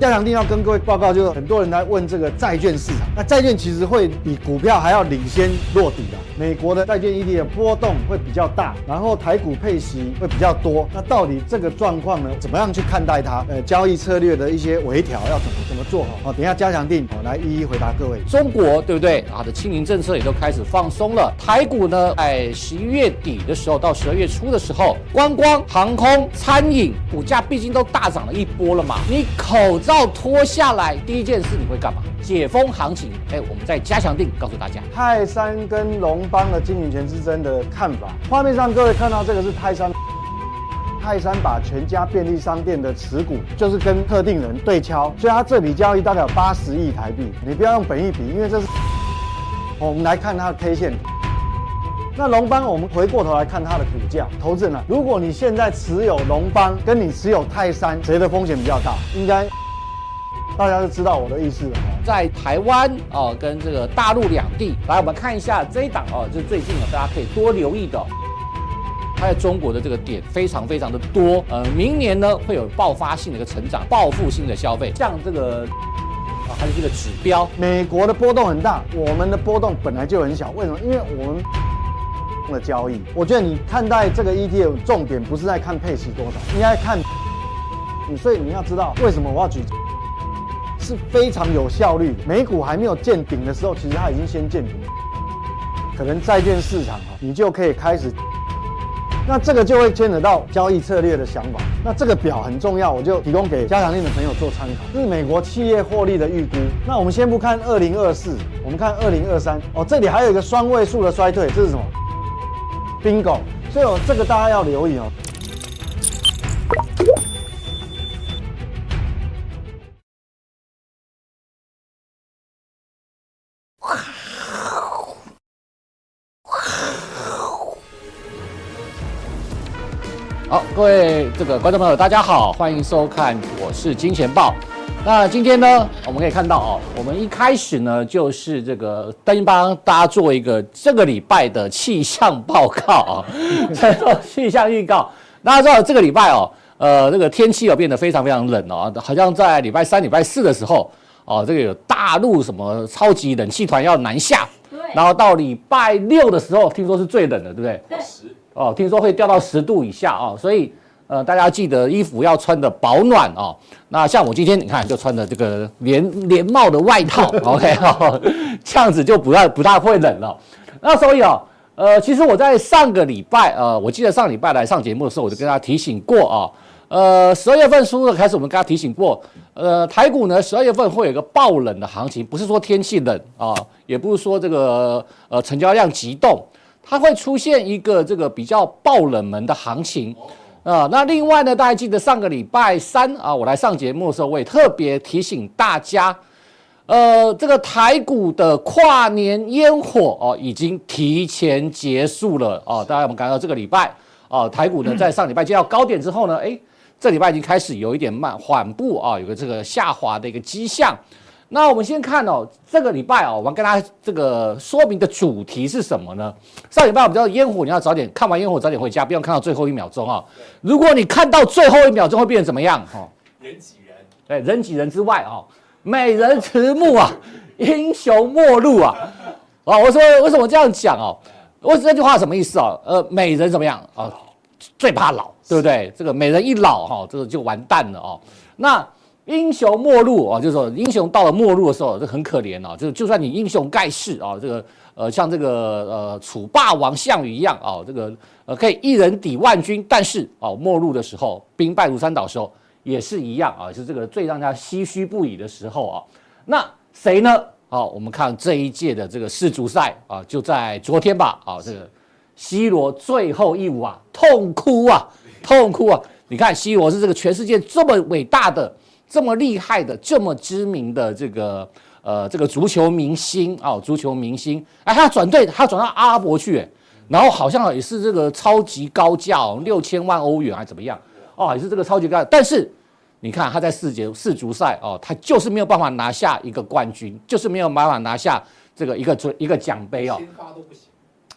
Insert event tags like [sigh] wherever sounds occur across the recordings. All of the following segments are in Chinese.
加强定要跟各位报告，就是很多人来问这个债券市场，那债券其实会比股票还要领先落底的。美国的债券 ETF 的波动会比较大，然后台股配息会比较多。那到底这个状况呢？怎么样去看待它？呃，交易策略的一些微调要怎么怎么做好？好，等一下加强定我来一一回答各位。中国对不对？啊的清零政策也都开始放松了。台股呢，在十一月底的时候到十二月初的时候，观光、航空、餐饮股价毕竟都大涨了一波了嘛。你口罩。要脱下来，第一件事你会干嘛？解封行情，哎，我们再加强定告诉大家，泰山跟龙邦的经营权之争的看法。画面上各位看到这个是泰山，泰山把全家便利商店的持股就是跟特定人对敲，所以它这笔交易大概有八十亿台币。你不要用本益比，因为这是，我们来看它的 K 线。那龙邦，我们回过头来看它的股价，投资人啊，如果你现在持有龙邦，跟你持有泰山，谁的风险比较大？应该。大家都知道我的意思了，在台湾哦，跟这个大陆两地，来我们看一下这一档哦，就是最近啊，大家可以多留意的，它在中国的这个点非常非常的多，呃，明年呢会有爆发性的一个成长，报复性的消费，像这个啊，还有这个指标，美国的波动很大，我们的波动本来就很小，为什么？因为我们的交易，我觉得你看待这个 ETF 重点不是在看配息多少，应该看你，所以你要知道为什么我要举。是非常有效率的。美股还没有见顶的时候，其实它已经先见顶。可能债券市场哈，你就可以开始。那这个就会牵扯到交易策略的想法。那这个表很重要，我就提供给加强链的朋友做参考。这是美国企业获利的预估。那我们先不看二零二四，我们看二零二三。哦，这里还有一个双位数的衰退，这是什么？Bingo！所以，这个大家要留意哦。各位这个观众朋友，大家好，欢迎收看，我是金钱豹。那今天呢，我们可以看到哦，我们一开始呢就是这个先帮大家做一个这个礼拜的气象报告啊，再 [laughs] 做 [laughs] 气象预告。大家知道这个礼拜哦，呃，这个天气有变得非常非常冷哦，好像在礼拜三、礼拜四的时候哦，这个有大陆什么超级冷气团要南下，对，然后到礼拜六的时候，听说是最冷的，对不对？对。哦，听说会掉到十度以下哦，所以呃，大家记得衣服要穿的保暖哦。那像我今天你看就穿的这个连连帽的外套，[laughs] OK 哦，这样子就不太不大会冷了。那所以哦，呃，其实我在上个礼拜呃，我记得上礼拜来上节目的时候，我就跟大家提醒过啊，呃，十二月份初的开始，我们跟大家提醒过，呃，台股呢十二月份会有一个爆冷的行情，不是说天气冷啊，也不是说这个呃成交量急冻。它会出现一个这个比较爆冷门的行情啊。那另外呢，大家记得上个礼拜三啊，我来上节目的时候，我也特别提醒大家，呃，这个台股的跨年烟火哦，已经提前结束了哦。大家我们看到这个礼拜啊，台股呢在上礼拜见到高点之后呢，诶，这礼拜已经开始有一点慢缓步啊，有个这个下滑的一个迹象。那我们先看哦，这个礼拜哦，我们跟大家这个说明的主题是什么呢？上礼拜我们知道烟火，你要早点看完烟火早点回家，不要看到最后一秒钟啊。如果你看到最后一秒钟，会变成怎么样？哈，人挤人。对，人挤人之外啊，美人迟暮啊，英雄末路啊。啊，我说为什么这样讲哦？我这句话什么意思哦？呃，美人怎么样啊？最怕老，对不对？这个美人一老哈，这个就完蛋了哦。那。英雄末路啊，就是说英雄到了末路的时候，这很可怜啊。就就算你英雄盖世啊，这个呃像这个呃楚霸王项羽一样啊，这个呃可以一人抵万军，但是啊末路的时候，兵败如山倒的时候也是一样啊，是这个最让大家唏嘘不已的时候啊。那谁呢？啊，我们看这一届的这个世足赛啊，就在昨天吧啊，这个 C 罗最后一舞啊，痛哭啊，痛哭啊！你看 C 罗是这个全世界这么伟大的。这么厉害的、这么知名的这个呃这个足球明星啊、哦，足球明星，哎，他转队，他转到阿拉伯去，然后好像也是这个超级高价哦，六千万欧元还怎么样？哦，也是这个超级高。但是你看他在世界世足赛哦，他就是没有办法拿下一个冠军，就是没有办法拿下这个一个一个奖杯哦。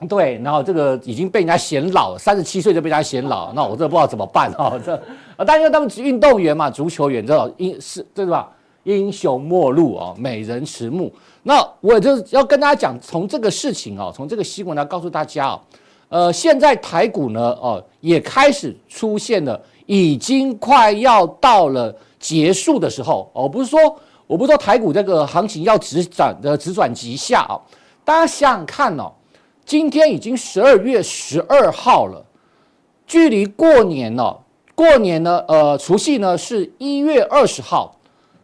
对，然后这个已经被人家嫌老，三十七岁就被人家嫌老，那我这不知道怎么办啊？这啊，但因为他们是运动员嘛，足球员，这种英是对吧？英雄末路啊，美人迟暮。那我就要跟大家讲，从这个事情哦，从这个新闻来告诉大家啊，呃，现在台股呢，哦，也开始出现了，已经快要到了结束的时候哦，不是说我不是说台股这个行情要直转的直转急下啊，大家想想看哦。今天已经十二月十二号了，距离过年了。过年呢，呃，除夕呢是一月二十号，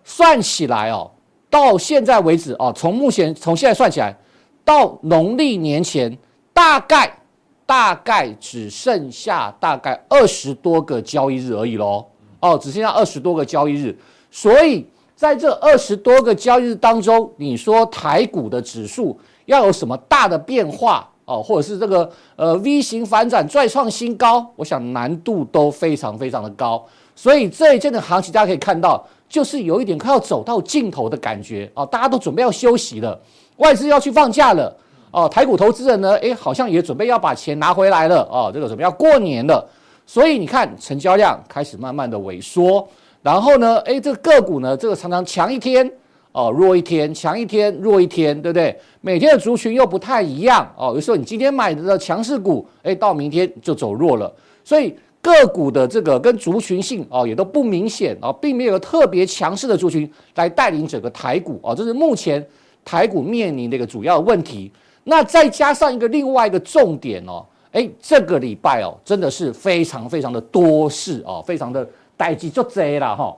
算起来哦，到现在为止哦，从目前从现在算起来，到农历年前，大概大概只剩下大概二十多个交易日而已喽。哦，只剩下二十多个交易日，所以在这二十多个交易日当中，你说台股的指数要有什么大的变化？哦，或者是这个呃 V 型反转再创新高，我想难度都非常非常的高，所以这一阵的行情大家可以看到，就是有一点快要走到尽头的感觉哦，大家都准备要休息了，外资要去放假了哦，台股投资人呢，诶，好像也准备要把钱拿回来了哦，这个准备要过年了，所以你看成交量开始慢慢的萎缩，然后呢，诶，这个个股呢，这个常常强一天。哦，弱一天，强一天，弱一天，对不对？每天的族群又不太一样哦。有时候你今天买的强势股，哎，到明天就走弱了。所以个股的这个跟族群性哦也都不明显哦，并没有特别强势的族群来带领整个台股哦，这是目前台股面临的一个主要问题。那再加上一个另外一个重点哦，哎，这个礼拜哦真的是非常非常的多事哦，非常的代志就贼了哈。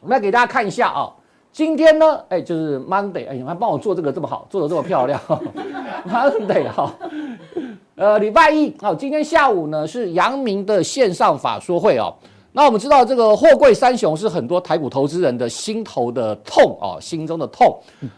我们来给大家看一下啊。今天呢，哎，就是 Monday，哎，你还帮我做这个这么好，做的这么漂亮，[laughs] Monday 哈，呃，礼拜一，好，今天下午呢是阳明的线上法说会哦。那我们知道这个货柜三雄是很多台股投资人的心头的痛哦，心中的痛。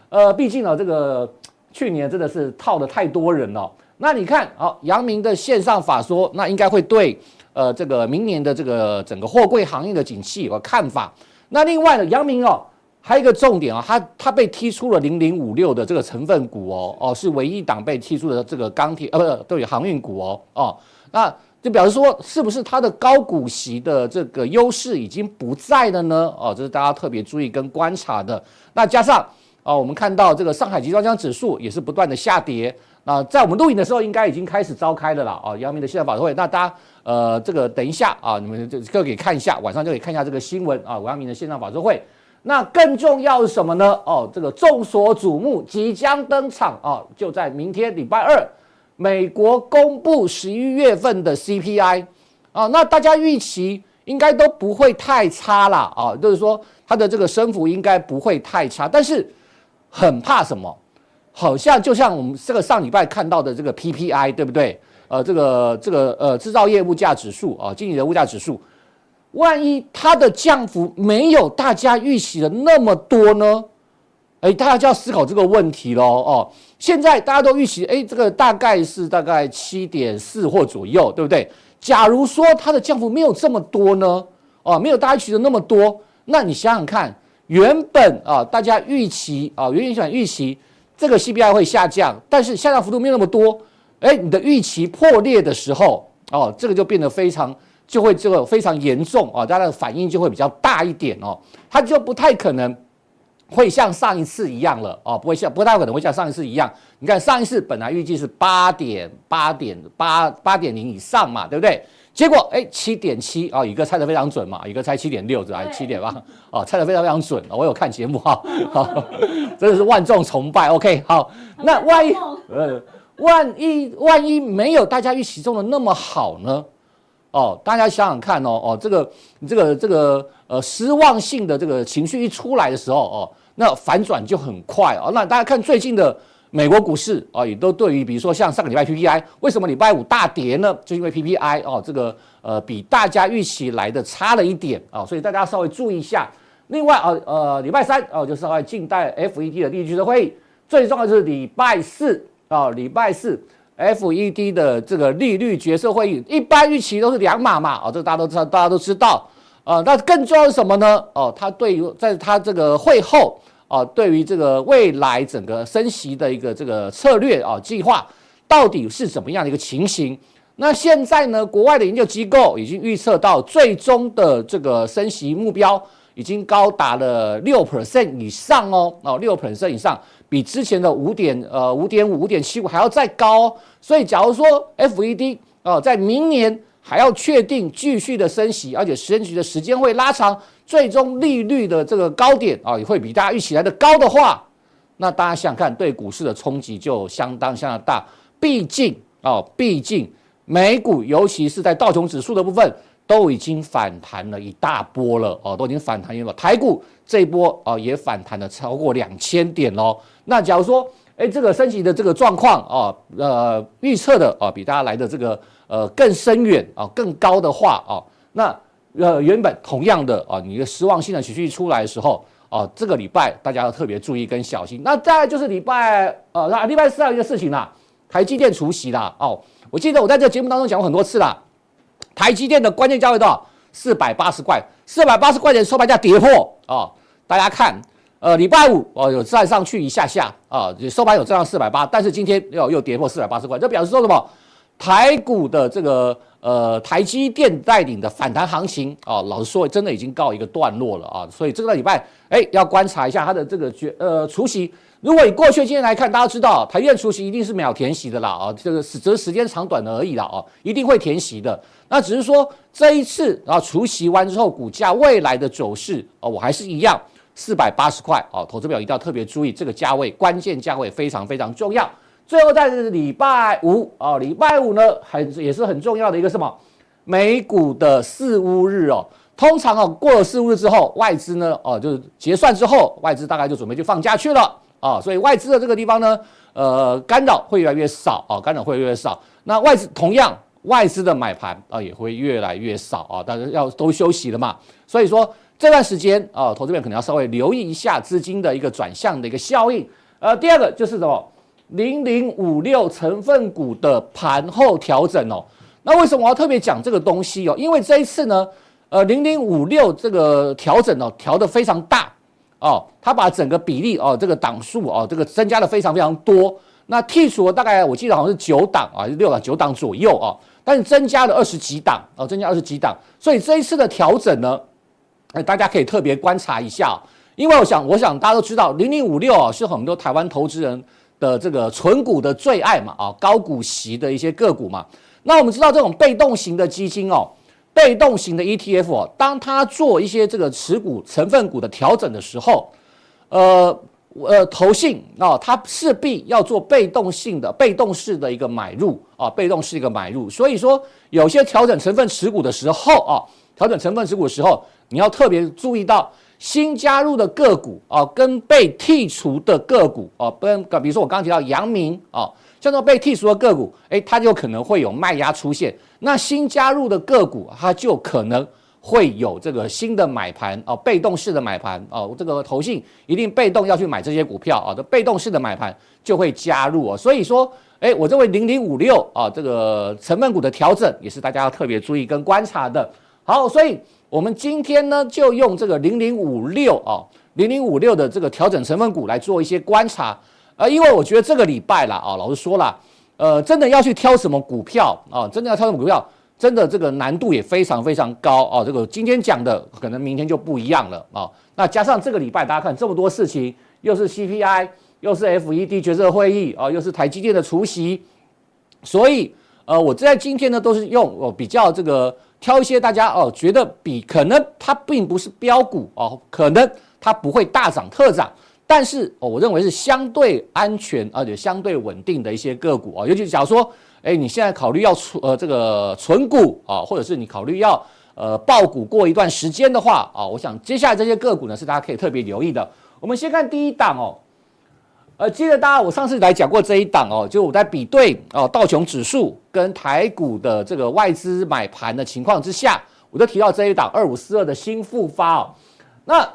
呃，毕竟呢，这个去年真的是套的太多人了。那你看，好，阳明的线上法说，那应该会对呃这个明年的这个整个货柜行业的景气有个看法。那另外呢，阳明哦。还有一个重点啊，它它被踢出了零零五六的这个成分股哦哦，是唯一档被踢出的这个钢铁呃不是对航运股哦哦，那就表示说是不是它的高股息的这个优势已经不在了呢？哦，这是大家特别注意跟观察的。那加上啊，我们看到这个上海集装箱指数也是不断的下跌。那在我们录影的时候，应该已经开始召开了啦。哦，阳明的线上法会，那大家呃这个等一下啊，你们就就可以看一下，晚上就可以看一下这个新闻啊，阳明的线上法会。那更重要是什么呢？哦，这个众所瞩目即将登场哦，就在明天礼拜二，美国公布十一月份的 CPI 啊，那大家预期应该都不会太差啦。啊，就是说它的这个升幅应该不会太差，但是很怕什么？好像就像我们这个上礼拜看到的这个 PPI，对不对？呃，这个这个呃制造业物价指数啊，经理的物价指数。万一它的降幅没有大家预期的那么多呢？哎，大家就要思考这个问题喽。哦，现在大家都预期，哎，这个大概是大概七点四或左右，对不对？假如说它的降幅没有这么多呢？哦，没有大家预期的那么多，那你想想看，原本啊大家预期啊原本预期这个 CPI 会下降，但是下降幅度没有那么多，哎，你的预期破裂的时候，哦，这个就变得非常。就会这个非常严重啊，大家的反应就会比较大一点哦，它就不太可能会像上一次一样了哦，不会像不太可能会像上一次一样。你看上一次本来预计是八点八点八八点零以上嘛，对不对？结果哎七点七啊，宇哥猜的非常准嘛，宇哥猜七点六是吧？七点八哦，猜的非常非常准，我有看节目哈，[laughs] 好，真的是万众崇拜。OK，好，那万一呃万一万一没有大家预期中的那么好呢？哦，大家想想看哦，哦，这个，这个，这个，呃，失望性的这个情绪一出来的时候，哦，那反转就很快哦。那大家看最近的美国股市啊，哦，也都对于，比如说像上个礼拜 PPI，为什么礼拜五大跌呢？就因为 PPI 哦，这个呃比大家预期来的差了一点啊，哦，所以大家稍微注意一下。另外啊，呃，礼拜三哦，就是在静待 FED 的利率决策会议，最重要的是礼拜四啊，礼拜四。FED 的这个利率决策会议，一般预期都是两码嘛，哦，这大家都知道，大家都知道，啊，那更重要是什么呢？哦，他对于在他这个会后，哦，对于这个未来整个升息的一个这个策略啊计划，到底是怎么样的一个情形？那现在呢，国外的研究机构已经预测到最终的这个升息目标已经高达了六 percent 以上哦，哦，六 percent 以上，比之前的五点呃五点五五点七五还要再高。所以假如说 FED 呃在明年还要确定继续的升息，而且升息的时间会拉长，最终利率的这个高点啊也会比大家预期来的高的话，那大家想想看，对股市的冲击就相当相当大。毕竟啊，毕竟美股，尤其是在道琼指数的部分，都已经反弹了一大波了哦，都已经反弹一波。台股这一波啊，也反弹了超过两千点喽。那假如说，哎，这个升级的这个状况啊，呃，预测的啊，比大家来的这个呃更深远啊，更高的话啊，那呃原本同样的啊，你的失望性的情绪出来的时候啊，这个礼拜大家要特别注意跟小心。那再就是礼拜呃，那礼拜四还有一个事情啦。台积电除息啦，哦，我记得我在这个节目当中讲过很多次啦。台积电的关键价位多少？四百八十块，四百八十块钱收盘价跌破哦。大家看，呃，礼拜五哦有站上去一下下啊，收盘有站上四百八，但是今天又又跌破四百八十块，这表示说什么？台股的这个呃台积电带领的反弹行情啊，老实说真的已经告一个段落了啊。所以这个礼拜哎要观察一下它的这个绝呃除息。如果以过去的经验来看，大家知道台积电除息一定是秒填息的啦啊，这个只是时间长短而已啦啊，一定会填息的。那只是说这一次啊除息完之后，股价未来的走势啊，我还是一样四百八十块啊，投资表一定要特别注意这个价位，关键价位非常非常重要。最后在礼拜五啊，礼拜五呢很也是很重要的一个什么美股的四巫日哦。通常啊过了四巫日之后，外资呢哦就是结算之后，外资大概就准备去放假去了。啊，所以外资的这个地方呢，呃，干扰会越来越少啊，干扰会越来越少。那外资同样，外资的买盘啊也会越来越少啊，大家要都休息了嘛。所以说这段时间啊，投资者可能要稍微留意一下资金的一个转向的一个效应。呃，第二个就是什么？零零五六成分股的盘后调整哦。那为什么我要特别讲这个东西哦？因为这一次呢，呃，零零五六这个调整哦，调得非常大。哦，它把整个比例哦，这个档数哦，这个增加的非常非常多。那剔除了大概我记得好像是九档啊，六档九档左右啊，但是增加了二十几档哦，增加二十几档。所以这一次的调整呢，哎，大家可以特别观察一下，因为我想，我想大家都知道，零零五六啊是很多台湾投资人的这个存股的最爱嘛，啊，高股息的一些个股嘛。那我们知道这种被动型的基金哦。被动型的 ETF 哦，当它做一些这个持股成分股的调整的时候，呃呃，投信啊，它势必要做被动性的、被动式的一个买入啊，被动式一个买入。所以说，有些调整成分持股的时候啊，调整成分持股的时候，你要特别注意到新加入的个股啊，跟被剔除的个股啊，跟比如说我刚提到阳明啊。像这被剔除的个股，诶，它就可能会有卖压出现。那新加入的个股，它就可能会有这个新的买盘哦，被动式的买盘哦。这个投信一定被动要去买这些股票啊，这被动式的买盘就会加入哦。所以说，诶，我认为零零五六啊，这个成分股的调整也是大家要特别注意跟观察的。好，所以我们今天呢，就用这个零零五六啊，零零五六的这个调整成分股来做一些观察。呃，因为我觉得这个礼拜啦，啊，老师说啦，呃，真的要去挑什么股票啊，真的要挑什么股票，真的这个难度也非常非常高啊。这个今天讲的可能明天就不一样了啊。那加上这个礼拜大家看这么多事情，又是 CPI，又是 FED 决策会议啊，又是台积电的除夕，所以呃，我在今天呢都是用我比较这个挑一些大家哦觉得比可能它并不是标股哦，可能它不会大涨特涨。但是哦，我认为是相对安全而且相对稳定的一些个股啊，尤其假如说，哎，你现在考虑要存呃这个存股啊，或者是你考虑要呃爆股过一段时间的话啊，我想接下来这些个股呢是大家可以特别留意的。我们先看第一档哦，呃，记得大家我上次来讲过这一档哦，就我在比对哦道琼指数跟台股的这个外资买盘的情况之下，我就提到这一档二五四二的新复发哦，那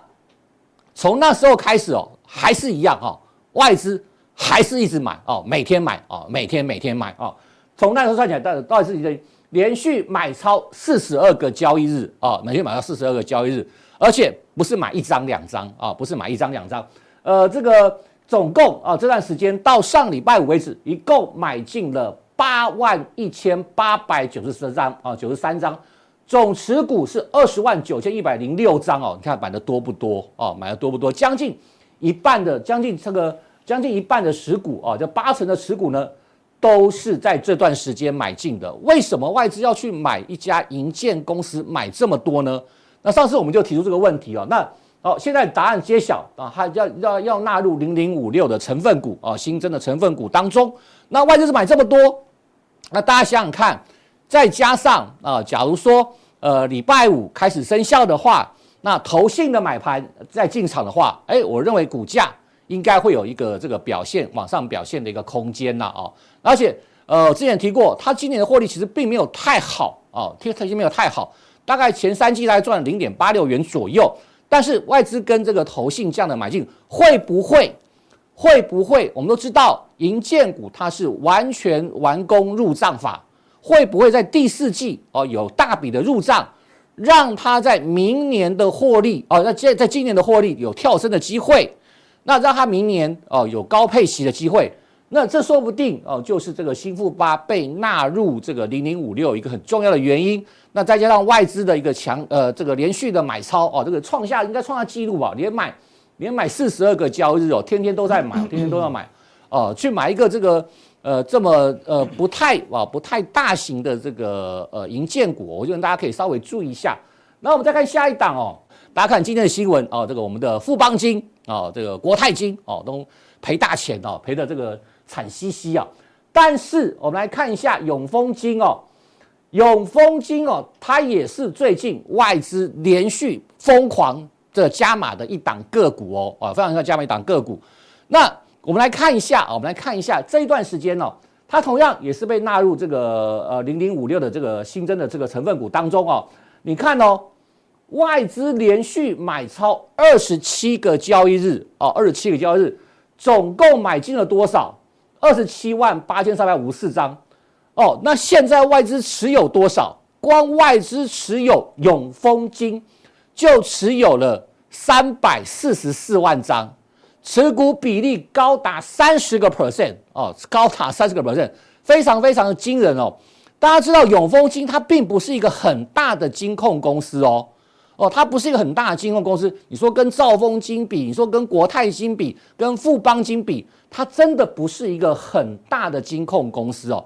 从那时候开始哦。还是一样哈，外资还是一直买哦，每天买哦，每天每天买哦。从那时候算起来，到到底是连续买超四十二个交易日啊，每天买到四十二个交易日，而且不是买一张两张啊，不是买一张两张，呃，这个总共啊这段时间到上礼拜五为止，一共买进了八万一千八百九十三张啊，九十三张，总持股是二十万九千一百零六张哦。你看买的多不多哦？买的多不多？将近一半的，将近这个将近一半的持股啊，这八成的持股呢，都是在这段时间买进的。为什么外资要去买一家银建公司买这么多呢？那上次我们就提出这个问题哦。那好，现在答案揭晓啊，它要要要纳入零零五六的成分股啊，新增的成分股当中。那外资是买这么多，那大家想想看，再加上啊，假如说呃礼拜五开始生效的话，那投信的买盘再进场的话，哎，我认为股价应该会有一个这个表现往上表现的一个空间呐啊，而且呃之前提过，它今年的获利其实并没有太好啊，它它没有太好，大概前三季大概赚零点八六元左右。但是外资跟这个投信这样的买进，会不会会不会？我们都知道银建股它是完全完工入账法，会不会在第四季哦有大笔的入账，让它在明年的获利哦，那在在今年的获利有跳升的机会，那让他明年哦有高配息的机会，那这说不定哦就是这个新富八被纳入这个零零五六一个很重要的原因。那再加上外资的一个强呃这个连续的买超哦，这个创下应该创下纪录吧，连买连买四十二个交易日哦，天天都在买，[coughs] 天天都要买哦，去买一个这个呃这么呃不太啊不太大型的这个呃银建股，我觉得大家可以稍微注意一下。那我们再看下一档哦，大家看今天的新闻哦，这个我们的富邦金哦，这个国泰金哦都赔大钱哦，赔的这个惨兮兮啊。但是我们来看一下永丰金哦。永丰金哦，它也是最近外资连续疯狂的加码的一档个股哦，啊，非常要加码一档个股。那我们来看一下，我们来看一下这一段时间哦，它同样也是被纳入这个呃零零五六的这个新增的这个成分股当中哦。你看哦，外资连续买超二十七个交易日哦，二十七个交易日，总共买进了多少？二十七万八千三百五十四张。哦，那现在外资持有多少？光外资持有永丰金就持有了三百四十四万张，持股比例高达三十个 percent 哦，高达三十个 percent，非常非常的惊人哦。大家知道永丰金它并不是一个很大的金控公司哦，哦，它不是一个很大的金控公司。你说跟兆丰金比，你说跟国泰金比，跟富邦金比，它真的不是一个很大的金控公司哦。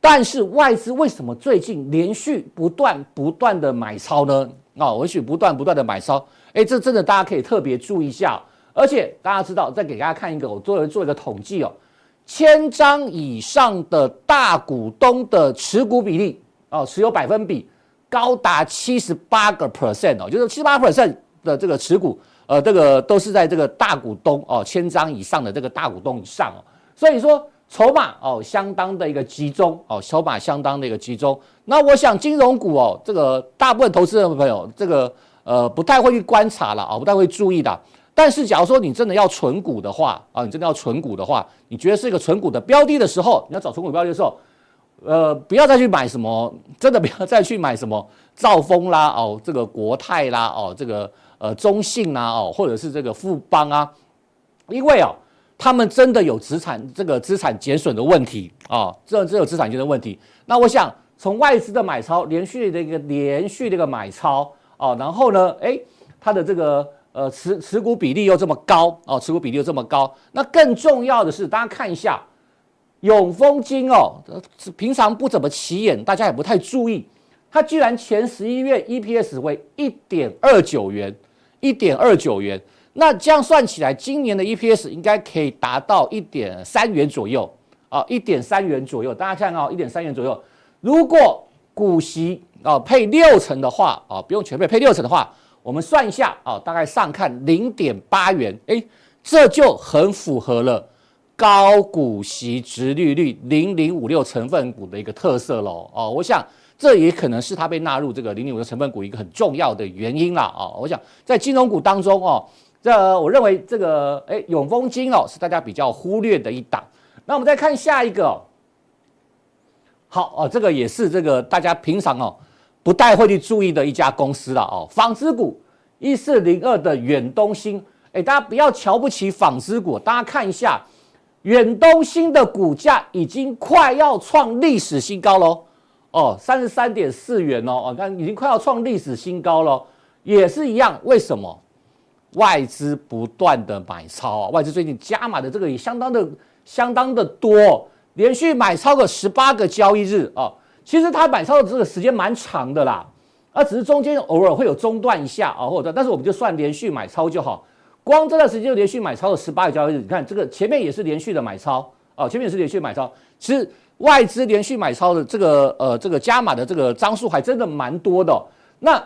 但是外资为什么最近连续不断不断的买超呢？啊、哦，连续不断不断的买超，哎，这真的大家可以特别注意一下。而且大家知道，再给大家看一个，我做了做一个统计哦，千张以上的大股东的持股比例哦，持有百分比高达七十八个 percent 哦，就是七十八 percent 的这个持股，呃，这个都是在这个大股东哦，千张以上的这个大股东以上哦，所以说。筹码哦，相当的一个集中哦，筹码相当的一个集中。那我想金融股哦，这个大部分投资人朋友，这个呃不太会去观察了啊，不太会注意的。但是假如说你真的要存股的话啊，你真的要存股的话，你觉得是一个存股的标的的时候，你要找存股标的的时候，呃，不要再去买什么，[laughs] 真的不要再去买什么兆丰啦哦，这个国泰啦哦，这个呃中信啦哦，或者是这个富邦啊，因为哦。他们真的有资产这个资产减损的问题啊，这这有资产减损的问题。那我想从外资的买超连续的一个连续的一个买超哦，然后呢，诶，它的这个呃持持股比例又这么高哦，持股比例又这么高。那更重要的是，大家看一下永丰金哦，平常不怎么起眼，大家也不太注意，它居然前十一月 EPS 为一点二九元，一点二九元。那这样算起来，今年的 EPS 应该可以达到一点三元左右啊，一点三元左右。大家看啊，一点三元左右。如果股息啊配六成的话啊，不用全配，配六成的话，我们算一下啊，大概上看零点八元，哎，这就很符合了高股息殖利率零零五六成分股的一个特色喽。哦，我想这也可能是它被纳入这个零零五六成分股一个很重要的原因啦，哦。我想在金融股当中哦。这我认为这个哎，永丰金哦是大家比较忽略的一档。那我们再看下一个，哦，好哦，这个也是这个大家平常哦不太会去注意的一家公司了哦。纺织股一四零二的远东新，哎，大家不要瞧不起纺织股，大家看一下远东新的股价已经快要创历史新高喽，哦，三十三点四元哦，哦，看已经快要创历史新高喽，也是一样，为什么？外资不断的买超啊，外资最近加码的这个也相当的相当的多，连续买超个十八个交易日啊，其实它买超的这个时间蛮长的啦，啊，只是中间偶尔会有中断一下啊，或者但是我们就算连续买超就好。光这段时间就连续买超了十八个交易日，你看这个前面也是连续的买超哦，前面也是连续买超。其实外资连续买超的这个呃这个加码的这个张数还真的蛮多的哦。那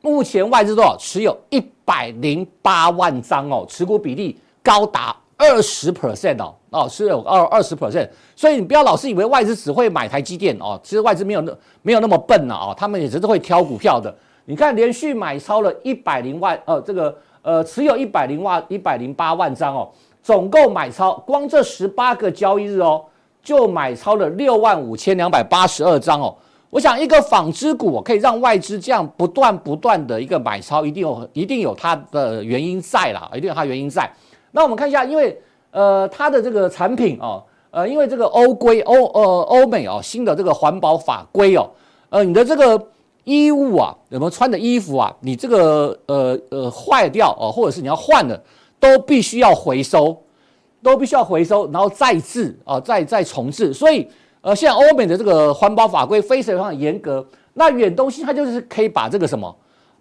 目前外资多少？持有一百零八万张哦，持股比例高达二十 percent 哦哦，持有二二十 percent。所以你不要老是以为外资只会买台积电哦，其实外资没有那没有那么笨呐哦，他们也只是会挑股票的。你看连续买超了一百零万呃这个。呃，持有一百零万一百零八万张哦，总共买超，光这十八个交易日哦，就买超了六万五千两百八十二张哦。我想一个纺织股可以让外资这样不断不断的一个买超，一定有一定有它的原因在啦，一定有它原因在。那我们看一下，因为呃它的这个产品哦，呃因为这个欧规欧呃欧美哦新的这个环保法规哦，呃你的这个。衣物啊，有没有穿的衣服啊？你这个呃呃坏掉哦，或者是你要换的，都必须要回收，都必须要回收，然后再制啊，再再重制。所以呃，现在欧美的这个环保法规非常非常严格。那远东西它就是可以把这个什么，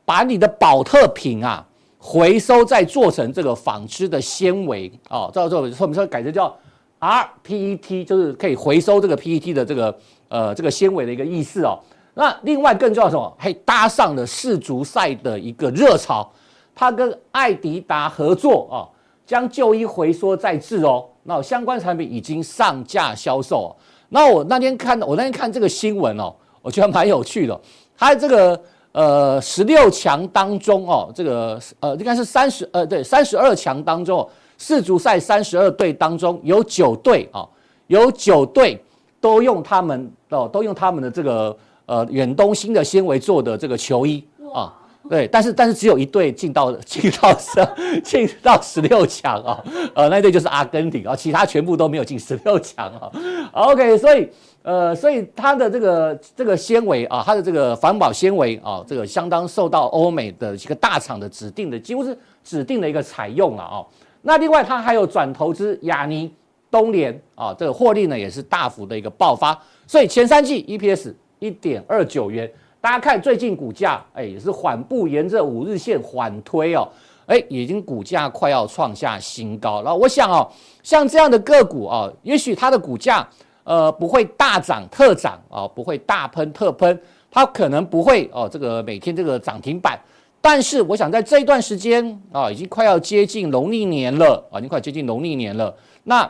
把你的保特瓶啊回收，再做成这个纺织的纤维啊，叫做我们说改成叫 rPET，就是可以回收这个 PET 的这个呃这个纤维的一个意思哦。那另外更重要什么？还搭上了世足赛的一个热潮，他跟爱迪达合作啊，将旧衣回收再制哦。那相关产品已经上架销售。哦那我那天看，我那天看这个新闻哦，我觉得蛮有趣的。他这个呃十六强当中哦，这个呃应该是三十呃对三十二强当中，世足赛三十二队当中有九队啊，有九队都用他们哦，都用他们的这个。呃，远东新的纤维做的这个球衣啊，对，但是但是只有一队进到进到十 [laughs] 进到十六强啊，呃，那队就是阿根廷啊，其他全部都没有进十六强啊。OK，所以呃，所以它的这个这个纤维啊，它的这个环保纤维啊，这个相当受到欧美的一个大厂的指定的，几乎是指定的一个采用了啊。那另外它还有转投资亚尼、东联啊，这个获利呢也是大幅的一个爆发，所以前三季 EPS。一点二九元，大家看最近股价，哎，也是缓步沿着五日线缓推哦，哎，已经股价快要创下新高了。我想哦，像这样的个股啊，也许它的股价呃不会大涨特涨啊，不会大喷特喷，它可能不会哦，这个每天这个涨停板。但是我想在这一段时间啊，已经快要接近农历年了啊，已经快接近农历年了。那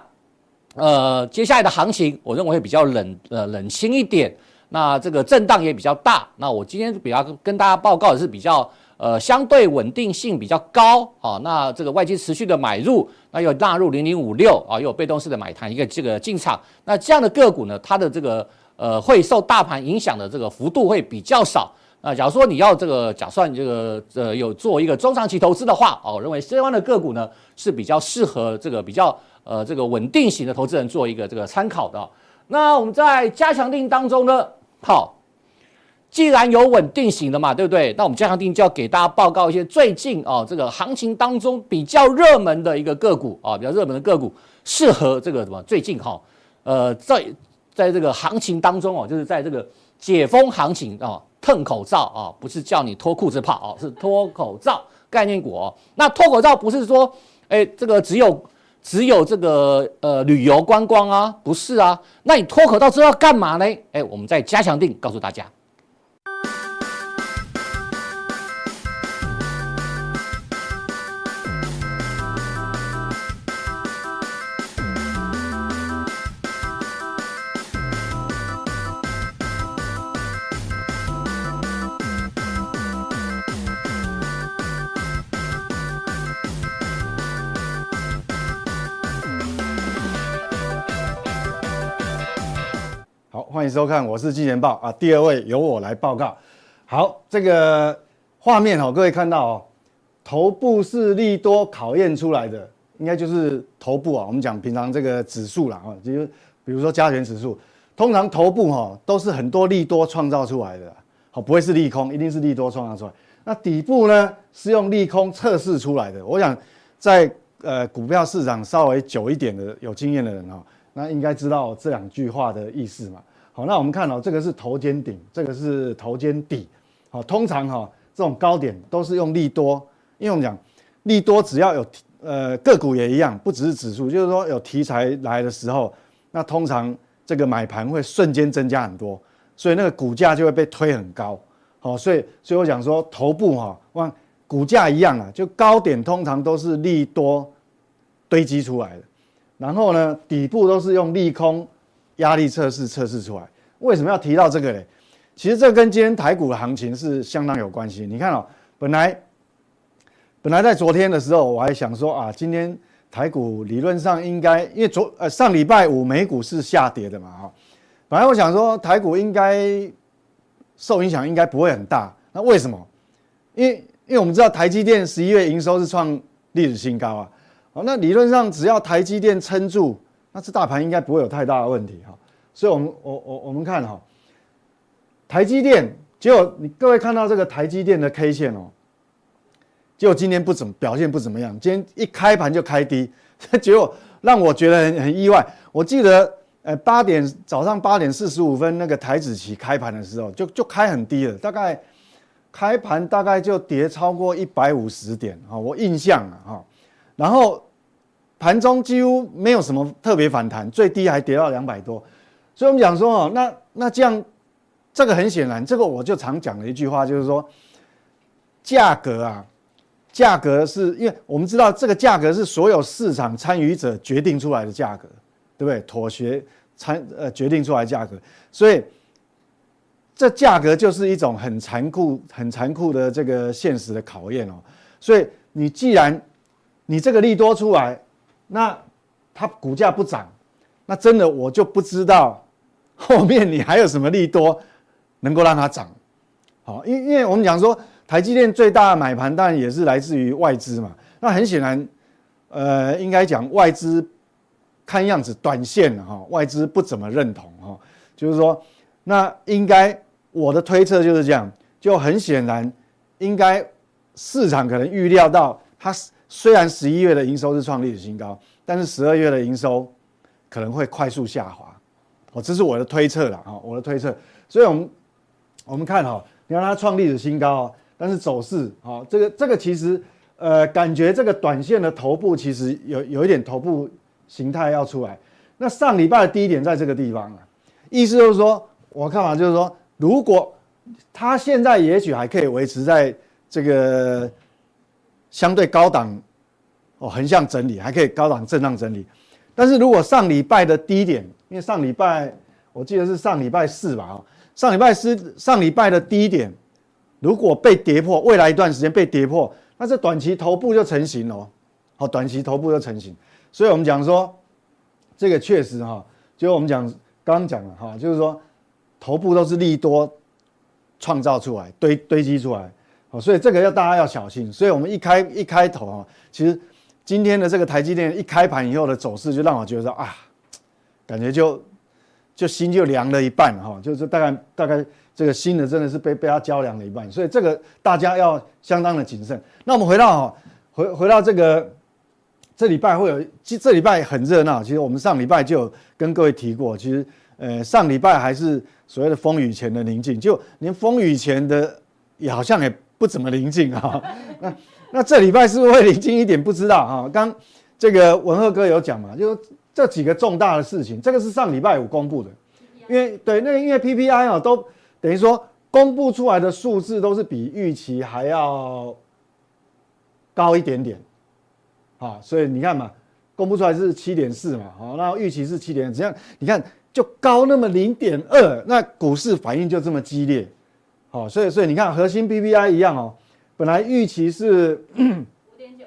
呃，接下来的行情，我认为会比较冷呃冷清一点。那这个震荡也比较大。那我今天比较跟大家报告的是比较呃相对稳定性比较高啊。那这个外资持续的买入，那又纳入零零五六啊，又有被动式的买盘一个这个进场。那这样的个股呢，它的这个呃会受大盘影响的这个幅度会比较少。那假如说你要这个假算这个呃有做一个中长期投资的话，哦，我认为相关的个股呢是比较适合这个比较呃这个稳定型的投资人做一个这个参考的。那我们在加强錠当中呢。好，既然有稳定型的嘛，对不对？那我们加强定就要给大家报告一些最近啊这个行情当中比较热门的一个个股啊，比较热门的个股，适合这个什么？最近哈，呃，在在这个行情当中哦，就是在这个解封行情啊，褪口罩啊，不是叫你脱裤子跑啊，是脱口罩概念股哦。那脱口罩不是说，哎，这个只有。只有这个呃旅游观光啊，不是啊？那你脱口罩之后要干嘛呢？哎，我们在加强定告诉大家。欢迎收看，我是金钱豹啊。第二位由我来报告。好，这个画面哦，各位看到哦，头部是利多考验出来的，应该就是头部啊。我们讲平常这个指数啦啊，就是比如说加权指数，通常头部哈都是很多利多创造出来的，好，不会是利空，一定是利多创造出来。那底部呢是用利空测试出来的。我想在呃股票市场稍微久一点的有经验的人哈，那应该知道这两句话的意思嘛。好，那我们看哦，这个是头肩顶，这个是头肩底。好，通常哈这种高点都是用利多，因为我们讲利多只要有呃个股也一样，不只是指数，就是说有题材来的时候，那通常这个买盘会瞬间增加很多，所以那个股价就会被推很高。好，所以所以我讲说头部哈，往股价一样啊，就高点通常都是利多堆积出来的，然后呢底部都是用利空压力测试测试出来。为什么要提到这个嘞？其实这跟今天台股的行情是相当有关系。你看哦，本来本来在昨天的时候，我还想说啊，今天台股理论上应该，因为昨呃上礼拜五美股是下跌的嘛，哈，本来我想说台股应该受影响，应该不会很大。那为什么？因为因为我们知道台积电十一月营收是创历史新高啊，好，那理论上只要台积电撑住，那这大盘应该不会有太大的问题哈。所以我们我我我们看哈。台积电，结果你各位看到这个台积电的 K 线哦，结果今天不怎么表现不怎么样，今天一开盘就开低，[laughs] 结果让我觉得很很意外。我记得，呃，八点早上八点四十五分那个台子期开盘的时候，就就开很低了，大概开盘大概就跌超过一百五十点啊，我印象啊哈，然后盘中几乎没有什么特别反弹，最低还跌到两百多，所以我们讲说哦，那那这样。这个很显然，这个我就常讲的一句话，就是说，价格啊，价格是因为我们知道这个价格是所有市场参与者决定出来的价格，对不对？妥协参呃决定出来的价格，所以这价格就是一种很残酷、很残酷的这个现实的考验哦。所以你既然你这个利多出来，那它股价不涨，那真的我就不知道后面你还有什么利多。能够让它涨，好，因因为我们讲说台积电最大的买盘当然也是来自于外资嘛。那很显然，呃，应该讲外资看样子短线哈，外资不怎么认同哈，就是说，那应该我的推测就是这样，就很显然，应该市场可能预料到，它是虽然十一月的营收是创历史新高，但是十二月的营收可能会快速下滑，哦，这是我的推测了啊，我的推测，所以我们。我们看哈，你看它创历史新高，但是走势啊，这个这个其实呃，感觉这个短线的头部其实有有一点头部形态要出来。那上礼拜的低点在这个地方啊，意思就是说，我看法就是说，如果它现在也许还可以维持在这个相对高档哦，横向整理，还可以高档震荡整理。但是如果上礼拜的低点，因为上礼拜我记得是上礼拜四吧，上礼拜四上礼拜的低点，如果被跌破，未来一段时间被跌破，那这短期头部就成型了，好，短期头部就成型。所以我们讲说，这个确实哈，就我们讲刚刚讲了哈，就是说头部都是利多创造出来、堆堆积出来，哦，所以这个要大家要小心。所以我们一开一开头啊，其实今天的这个台积电一开盘以后的走势，就让我觉得说啊，感觉就。就心就凉了一半哈，就是大概大概这个心的，真的是被被它浇凉了一半，所以这个大家要相当的谨慎。那我们回到哈，回回到这个这礼拜会有，其实这礼拜很热闹。其实我们上礼拜就有跟各位提过，其实呃上礼拜还是所谓的风雨前的宁静，就连风雨前的也好像也不怎么宁静啊。[laughs] 那那这礼拜是不是会临近一点？不知道哈。刚这个文鹤哥有讲嘛，就。这几个重大的事情，这个是上礼拜五公布的，因为对那个因为 PPI 啊，都等于说公布出来的数字都是比预期还要高一点点，啊，所以你看嘛，公布出来是七点四嘛，好，那预期是七点，这样你看就高那么零点二，那股市反应就这么激烈，好，所以所以你看核心 bpi 一样哦，本来预期是五点九，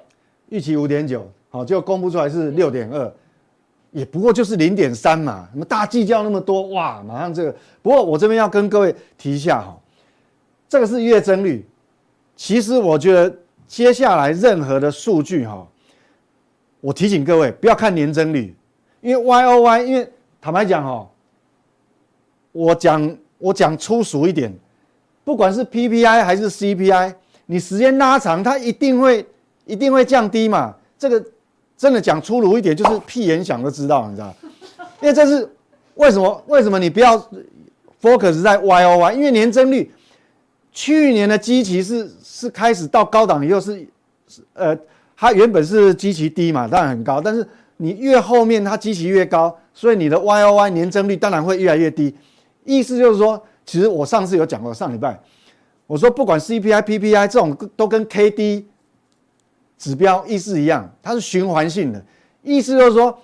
预期五点九，好，就公布出来是六点二。也不过就是零点三嘛，什么大计较那么多哇？马上这个，不过我这边要跟各位提一下哈，这个是月增率。其实我觉得接下来任何的数据哈，我提醒各位不要看年增率，因为 Y O Y，因为坦白讲哈，我讲我讲粗俗一点，不管是 P P I 还是 C P I，你时间拉长，它一定会一定会降低嘛。这个真的讲粗鲁一点，就是屁眼想都知道，你知道？因为这是为什么？为什么你不要 focus 在 Y O Y？因为年增率。去年的基期是是开始到高档以后是，呃，它原本是基期低嘛，当然很高，但是你越后面它基期越高，所以你的 Y O Y 年增率当然会越来越低。意思就是说，其实我上次有讲过，上礼拜我说不管 C P I P P I 这种都跟 K D 指标意思一样，它是循环性的，意思就是说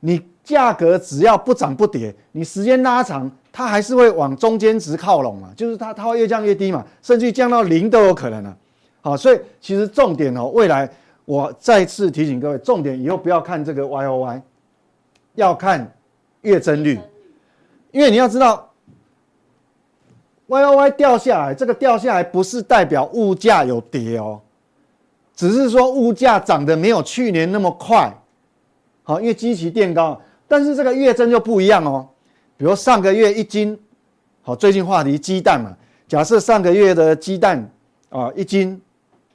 你价格只要不涨不跌，你时间拉长。它还是会往中间值靠拢嘛，就是它它会越降越低嘛，甚至降到零都有可能啊。好，所以其实重点哦，未来我再次提醒各位，重点以后不要看这个 Y O Y，要看月增率，因为你要知道 Y O Y 掉下来，这个掉下来不是代表物价有跌哦，只是说物价涨得没有去年那么快。好，因为基期垫高，但是这个月增就不一样哦。比如上个月一斤，好，最近话题鸡蛋嘛。假设上个月的鸡蛋啊，一斤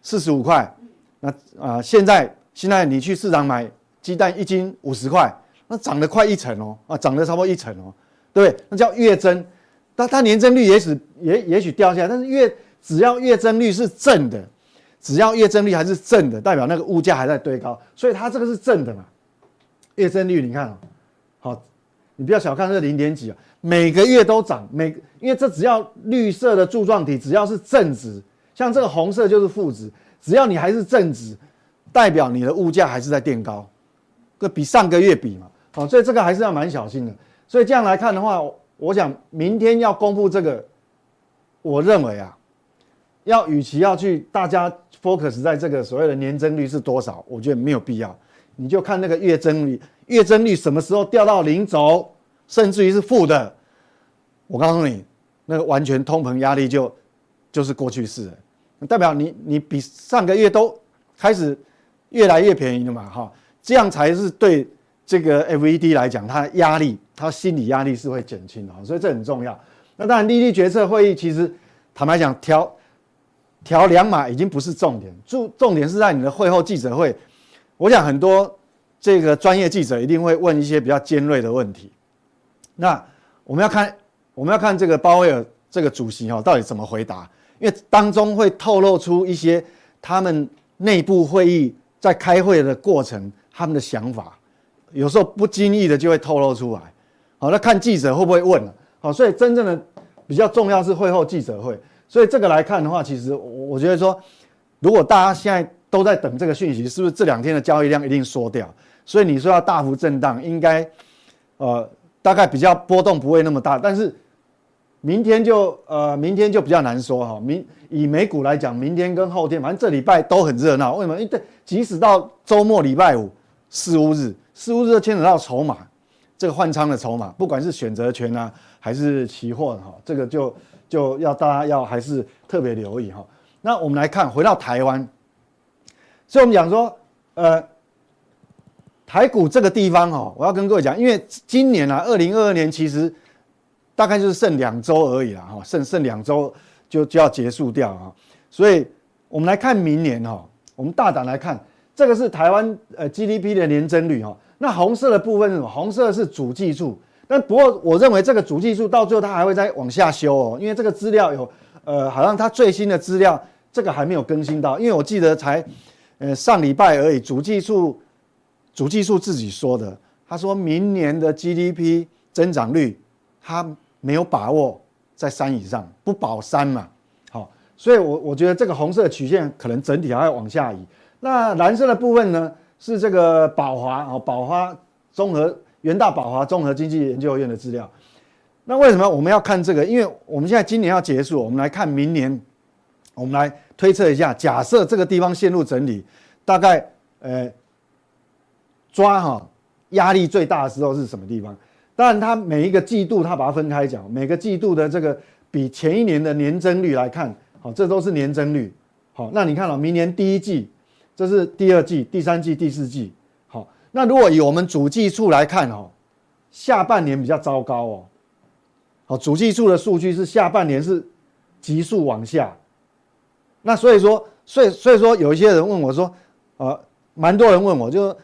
四十五块，那啊，现在现在你去市场买鸡蛋一斤五十块，那涨得快一成哦，啊，涨得差不多一成哦，对不对？那叫月增，但它年增率也许也也许掉下来，但是月只要月增率是正的，只要月增率还是正的，代表那个物价还在堆高，所以它这个是正的嘛。月增率你看哦，好。你不要小看这零点几啊，每个月都涨，每因为这只要绿色的柱状体只要是正值，像这个红色就是负值，只要你还是正值，代表你的物价还是在垫高，这比上个月比嘛，好，所以这个还是要蛮小心的。所以这样来看的话，我想明天要公布这个，我认为啊，要与其要去大家 focus 在这个所谓的年增率是多少，我觉得没有必要，你就看那个月增率。月增率什么时候掉到零轴，甚至于是负的？我告诉你，那个完全通膨压力就就是过去式了，代表你你比上个月都开始越来越便宜了嘛，哈，这样才是对这个 FED 来讲，它的压力，他心理压力是会减轻的，所以这很重要。那当然，利率决策会议其实坦白讲，调调两码已经不是重点，重重点是在你的会后记者会，我想很多。这个专业记者一定会问一些比较尖锐的问题，那我们要看，我们要看这个鲍威尔这个主席哈，到底怎么回答？因为当中会透露出一些他们内部会议在开会的过程，他们的想法，有时候不经意的就会透露出来。好，那看记者会不会问？好，所以真正的比较重要是会后记者会。所以这个来看的话，其实我我觉得说，如果大家现在都在等这个讯息，是不是这两天的交易量一定缩掉？所以你说要大幅震荡，应该，呃，大概比较波动不会那么大，但是明天就呃，明天就比较难说哈。明以美股来讲，明天跟后天，反正这礼拜都很热闹。为什么？因为，即使到周末礼拜五四五日，四五日牵扯到筹码，这个换仓的筹码，不管是选择权啊，还是期货哈，这个就就要大家要还是特别留意哈。那我们来看，回到台湾，所以我们讲说，呃。台股这个地方哈，我要跟各位讲，因为今年啊，二零二二年其实大概就是剩两周而已啦，哈，剩剩两周就就要结束掉啊，所以我们来看明年哈，我们大胆来看，这个是台湾呃 GDP 的年增率哈，那红色的部分是什么？红色是主技术，但不过我认为这个主技术到最后它还会再往下修哦，因为这个资料有呃，好像它最新的资料这个还没有更新到，因为我记得才呃上礼拜而已，主技术。主技术自己说的，他说明年的 GDP 增长率，他没有把握在三以上，不保三嘛。好，所以我我觉得这个红色的曲线可能整体还要往下移。那蓝色的部分呢，是这个宝华啊，宝华综合元大宝华综合经济研究院的资料。那为什么我们要看这个？因为我们现在今年要结束，我们来看明年，我们来推测一下，假设这个地方陷入整理，大概呃。抓哈压力最大的时候是什么地方？当然，它每一个季度它把它分开讲，每个季度的这个比前一年的年增率来看，好，这都是年增率，好，那你看了、明年第一季，这是第二季、第三季、第四季。好，那如果以我们主计处来看哦，下半年比较糟糕哦。好，主计处的数据是下半年是急速往下。那所以说，所以所以说，有一些人问我说，呃，蛮多人问我，就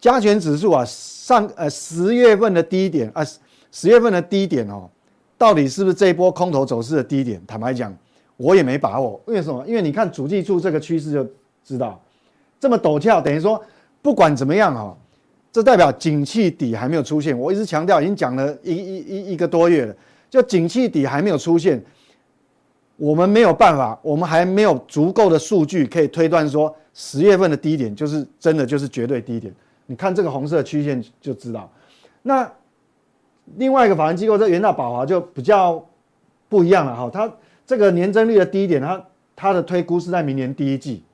加权指数啊，上呃十月份的低点啊，十月份的低点哦，到底是不是这一波空头走势的低点？坦白讲，我也没把握。为什么？因为你看主计处这个趋势就知道，这么陡峭，等于说不管怎么样哈，这代表景气底还没有出现。我一直强调，已经讲了一一一一个多月了，就景气底还没有出现。我们没有办法，我们还没有足够的数据可以推断说十月份的低点就是真的就是绝对低点。你看这个红色曲线就知道。那另外一个法人机构这元大宝华就比较不一样了哈，它这个年增率的低点，它它的推估是在明年第一季，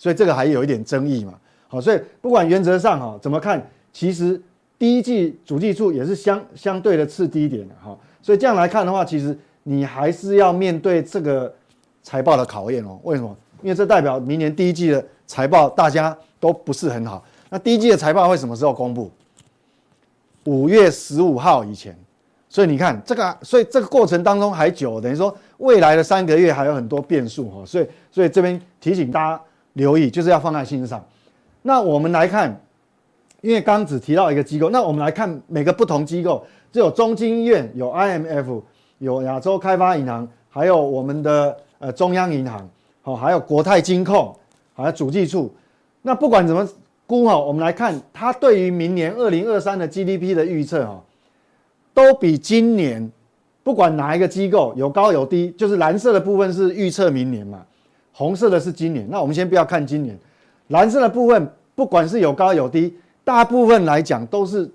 所以这个还有一点争议嘛。好，所以不管原则上哈怎么看，其实第一季主计处也是相相对的次低点的哈。所以这样来看的话，其实。你还是要面对这个财报的考验哦。为什么？因为这代表明年第一季的财报大家都不是很好。那第一季的财报会什么时候公布？五月十五号以前。所以你看这个，所以这个过程当中还久，等于说未来的三个月还有很多变数哈。所以，所以这边提醒大家留意，就是要放在心上。那我们来看，因为刚只提到一个机构，那我们来看每个不同机构，只有中金医院有 IMF。有亚洲开发银行，还有我们的呃中央银行，好，还有国泰金控，还有主计处。那不管怎么估哈，我们来看它对于明年二零二三的 GDP 的预测哈，都比今年不管哪一个机构有高有低，就是蓝色的部分是预测明年嘛，红色的是今年。那我们先不要看今年，蓝色的部分不管是有高有低，大部分来讲都是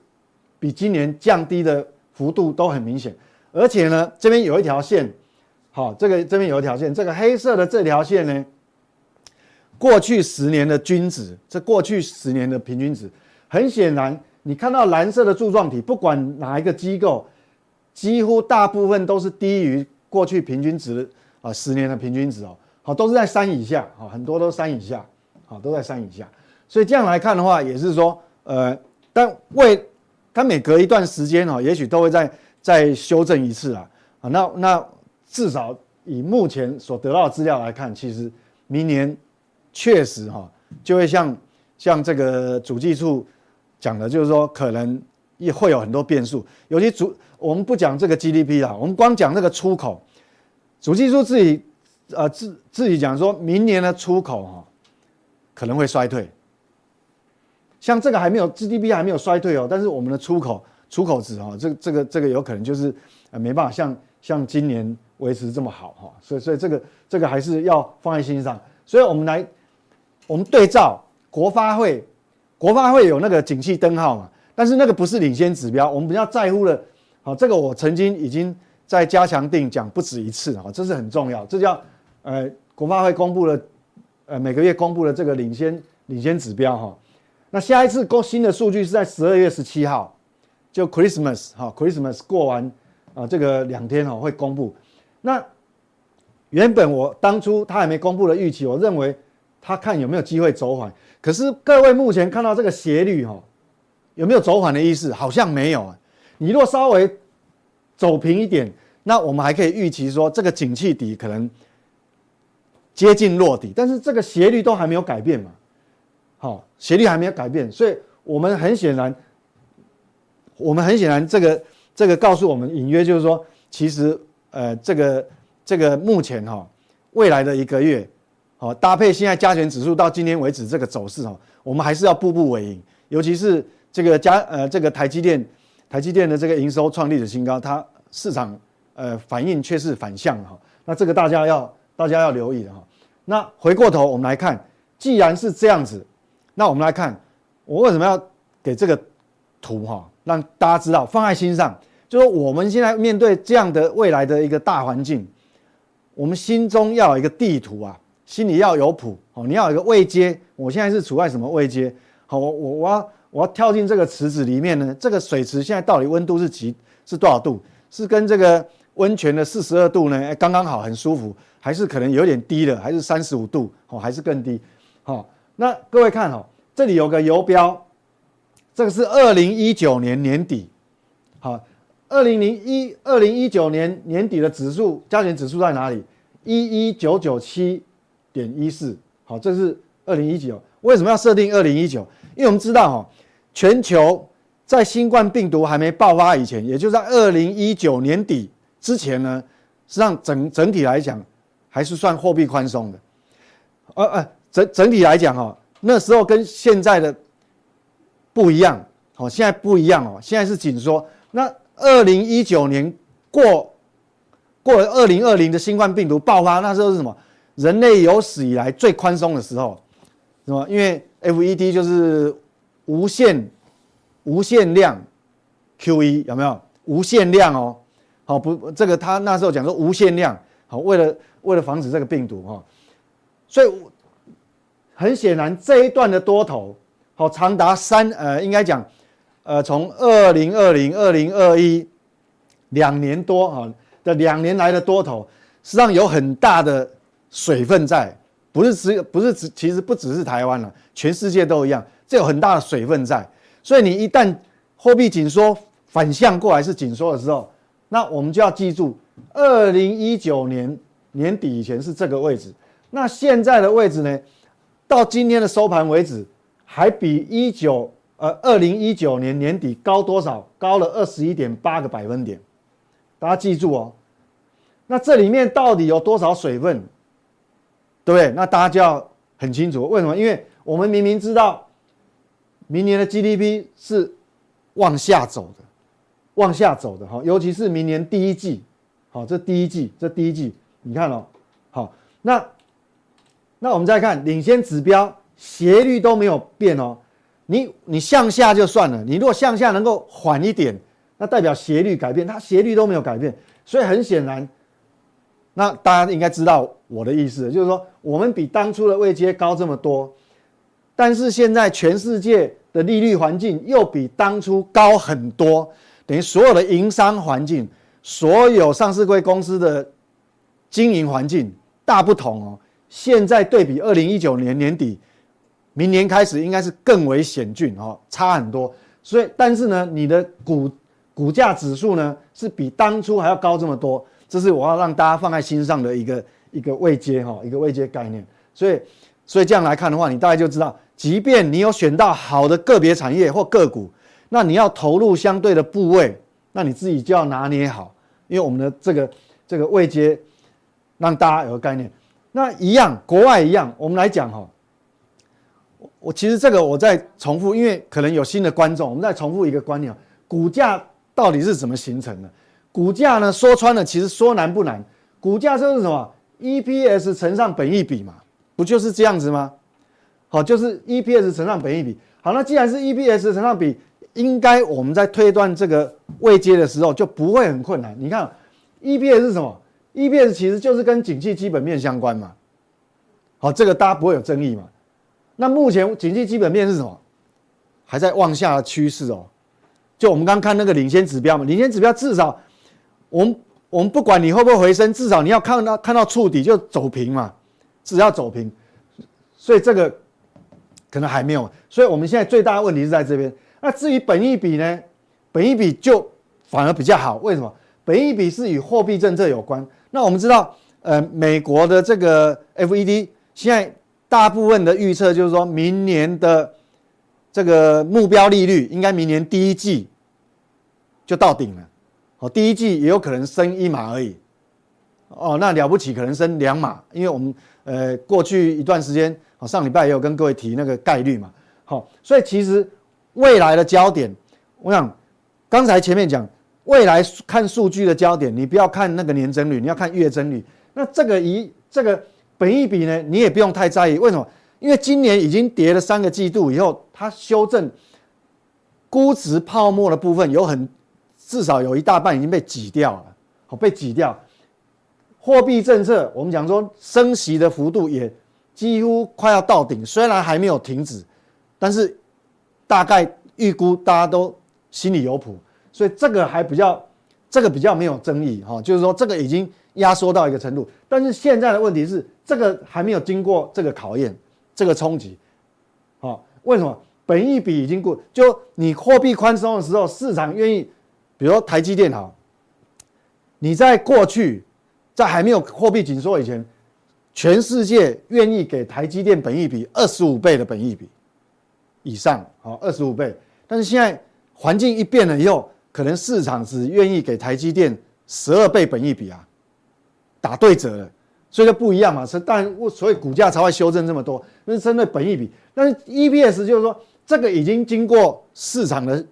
比今年降低的幅度都很明显。而且呢，这边有一条线，好，这个这边有一条线，这个黑色的这条线呢，过去十年的均值，这过去十年的平均值，很显然，你看到蓝色的柱状体，不管哪一个机构，几乎大部分都是低于过去平均值啊，十年的平均值哦，好，都是在三以下，好，很多都三以下，好，都在三以下，所以这样来看的话，也是说，呃，但为它每隔一段时间哦，也许都会在。再修正一次啊，啊，那那至少以目前所得到的资料来看，其实明年确实哈就会像像这个主计处讲的，就是说可能也会有很多变数。尤其主我们不讲这个 GDP 啊，我们光讲这个出口，主计处自己呃自自己讲说明年的出口哈可能会衰退。像这个还没有 GDP 还没有衰退哦，但是我们的出口。出口值哈，这个这个这个有可能就是呃没办法像像今年维持这么好哈，所以所以这个这个还是要放在心上。所以我们来我们对照国发会，国发会有那个景气灯号嘛，但是那个不是领先指标，我们比较在乎的，好，这个我曾经已经在加强定讲不止一次哈，这是很重要，这叫呃国发会公布了呃每个月公布的这个领先领先指标哈，那下一次公新的数据是在十二月十七号。就 Christmas 哈，Christmas 过完啊，这个两天哈会公布。那原本我当初他还没公布的预期，我认为他看有没有机会走缓。可是各位目前看到这个斜率哈，有没有走缓的意思？好像没有啊。你若稍微走平一点，那我们还可以预期说这个景气底可能接近落底。但是这个斜率都还没有改变嘛，好，斜率还没有改变，所以我们很显然。我们很显然，这个这个告诉我们隐约就是说，其实呃，这个这个目前哈、未来的一个月，好、搭配现在加权指数到今天为止这个走势哈、哦，我们还是要步步为营。尤其是这个加呃这个台积电，台积电的这个营收创历史新高，它市场呃反应却是反向哈、那这个大家要大家要留意的哈、那回过头我们来看，既然是这样子，那我们来看，我为什么要给这个图哈？让大家知道，放在心上，就是我们现在面对这样的未来的一个大环境，我们心中要有一个地图啊，心里要有谱哦。你要有一个位阶，我现在是处在什么位阶？好，我我我要我要跳进这个池子里面呢？这个水池现在到底温度是几？是多少度？是跟这个温泉的四十二度呢，哎，刚刚好，很舒服，还是可能有点低了，还是三十五度，哦，还是更低，好，那各位看哦，这里有个游标，这个是二零一九年年底，好，二零零一二零一九年年底的指数，加权指数在哪里？一一九九七点一四，好，这是二零一九，为什么要设定二零一九？因为我们知道哈，全球在新冠病毒还没爆发以前，也就在二零一九年底之前呢，实际上整整体来讲还是算货币宽松的，呃呃，整整体来讲哈，那时候跟现在的不一样，哦，现在不一样哦，现在是紧缩。那二零一九年过。过了二零二零的新冠病毒爆发，那时候是什么？人类有史以来最宽松的时候，是吗？因为 FED 就是无限无限量 QE 有没有？无限量哦，好不？这个他那时候讲说无限量，好，为了为了防止这个病毒哈，所以很显然这一段的多头好长达三呃，应该讲呃，从二零二零二零二一两年多哈。的两年来的多头，实际上有很大的水分在，不是只不是只，其实不只是台湾了，全世界都一样，这有很大的水分在。所以你一旦货币紧缩反向过来是紧缩的时候，那我们就要记住，二零一九年年底以前是这个位置，那现在的位置呢，到今天的收盘为止，还比一九呃二零一九年年底高多少？高了二十一点八个百分点。大家记住哦，那这里面到底有多少水分，对不对？那大家就要很清楚，为什么？因为我们明明知道，明年的 GDP 是往下走的，往下走的哈，尤其是明年第一季，好，这第一季，这第一季，你看哦，好，那那我们再看领先指标斜率都没有变哦，你你向下就算了，你如果向下能够缓一点。那代表斜率改变，它斜率都没有改变，所以很显然，那大家应该知道我的意思，就是说我们比当初的位阶高这么多，但是现在全世界的利率环境又比当初高很多，等于所有的营商环境，所有上市贵公司的经营环境大不同哦。现在对比二零一九年年底，明年开始应该是更为险峻哦，差很多。所以，但是呢，你的股股价指数呢是比当初还要高这么多，这是我要让大家放在心上的一个一个位阶哈，一个位阶概念。所以，所以这样来看的话，你大概就知道，即便你有选到好的个别产业或个股，那你要投入相对的部位，那你自己就要拿捏好，因为我们的这个这个位阶，让大家有个概念。那一样，国外一样，我们来讲哈，我其实这个我再重复，因为可能有新的观众，我们再重复一个观念，股价。到底是怎么形成的？股价呢？说穿了，其实说难不难。股价就是什么？EPS 乘上本益比嘛，不就是这样子吗？好，就是 EPS 乘上本益比。好，那既然是 EPS 乘上比，应该我们在推断这个位阶的时候就不会很困难。你看，EPS 是什么？EPS 其实就是跟景气基本面相关嘛。好，这个大家不会有争议嘛。那目前景气基本面是什么？还在往下的趋势哦。就我们刚看那个领先指标嘛，领先指标至少，我们我们不管你会不会回升，至少你要看到看到触底就走平嘛，只要走平，所以这个可能还没有，所以我们现在最大的问题是在这边。那至于本益比呢？本益比就反而比较好，为什么？本益比是与货币政策有关。那我们知道，呃，美国的这个 FED 现在大部分的预测就是说明年的。这个目标利率应该明年第一季就到顶了，哦，第一季也有可能升一码而已，哦，那了不起可能升两码，因为我们呃过去一段时间，哦，上礼拜也有跟各位提那个概率嘛，好，所以其实未来的焦点，我想刚才前面讲未来看数据的焦点，你不要看那个年增率，你要看月增率，那这个一这个本益比呢，你也不用太在意，为什么？因为今年已经跌了三个季度以后，它修正估值泡沫的部分有很至少有一大半已经被挤掉了，好，被挤掉。货币政策我们讲说升息的幅度也几乎快要到顶，虽然还没有停止，但是大概预估大家都心里有谱，所以这个还比较这个比较没有争议哈，就是说这个已经压缩到一个程度。但是现在的问题是，这个还没有经过这个考验，这个冲击，好，为什么？本益比已经过，就你货币宽松的时候，市场愿意，比如说台积电好，你在过去在还没有货币紧缩以前，全世界愿意给台积电本益比二十五倍的本益比以上，好，二十五倍。但是现在环境一变了以后，可能市场只愿意给台积电十二倍本益比啊，打对折了，所以就不一样嘛。是，但所以股价才会修正这么多，那是针对本益比。但是 EPS 就是说，这个已经经过市场的